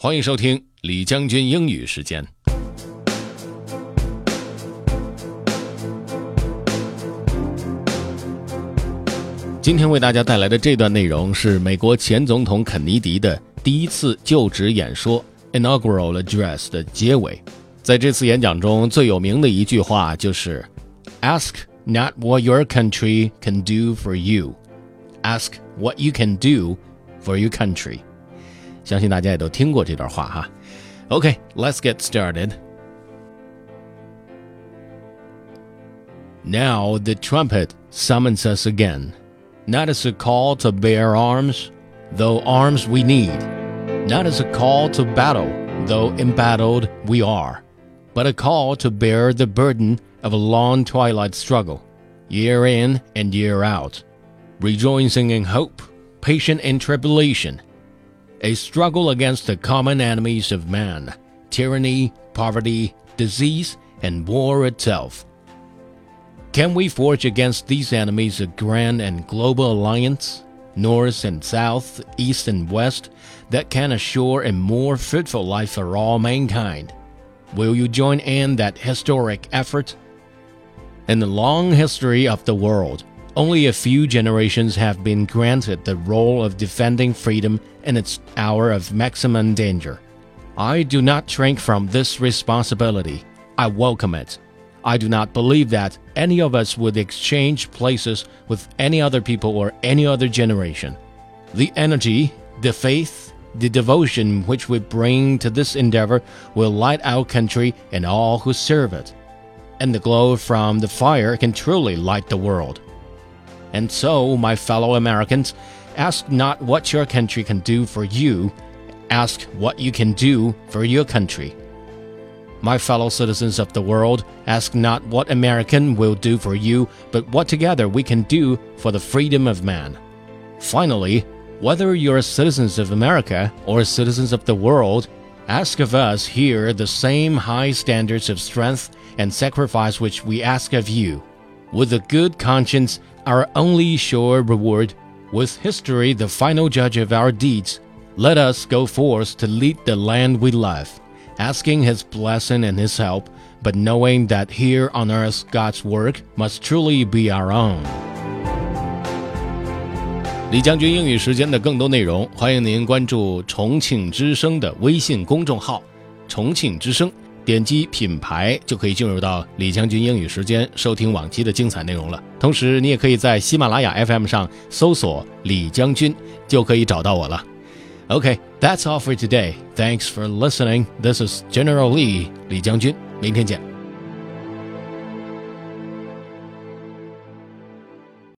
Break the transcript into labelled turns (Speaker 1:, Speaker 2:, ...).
Speaker 1: 欢迎收听李将军英语时间。今天为大家带来的这段内容是美国前总统肯尼迪的第一次就职演说 （inaugural address） 的结尾。在这次演讲中最有名的一句话就是 “Ask not what your country can do for you, ask what you can do for your country。”相信大家也都听过这段话哈。Okay, let's get started. Now the trumpet summons us again. not as a call to bear arms, though arms we need, not as a call to battle, though embattled we are, but a call to bear the burden of a long twilight struggle, year in and year out, rejoicing in hope, patient in tribulation, a struggle against the common enemies of man, tyranny, poverty, disease, and war itself can we forge against these enemies a grand and global alliance, north and south, east and west, that can assure a more fruitful life for all mankind? Will you join in that historic effort? In the long history of the world, only a few generations have been granted the role of defending freedom in its hour of maximum danger. I do not shrink from this responsibility. I welcome it. I do not believe that any of us would exchange places with any other people or any other generation. The energy, the faith, the devotion which we bring to this endeavor will light our country and all who serve it. And the glow from the fire can truly light the world. And so, my fellow Americans, ask not what your country can do for you, ask what you can do for your country. My fellow citizens of the world, ask not what American will do for you, but what together we can do for the freedom of man. Finally, whether you're citizens of America or citizens of the world, ask of us here the same high standards of strength and sacrifice which we ask of you. With a good conscience, our only sure reward, with history the final judge of our deeds, let us go forth to lead the land we love asking His blessing and His help, but knowing that here on earth God's work must truly be our own. 李将军英语时间的更多内容，欢迎您关注重庆之声的微信公众号“重庆之声”， 点击品牌就可以进入到李将军英语时间，收听往期的精彩内容了。同时，你也可以在喜马拉雅 FM 上搜索“李将军”，就可以找到我了。OK，that's all for today. Thanks for listening. This is General Lee, 李将军。明天见。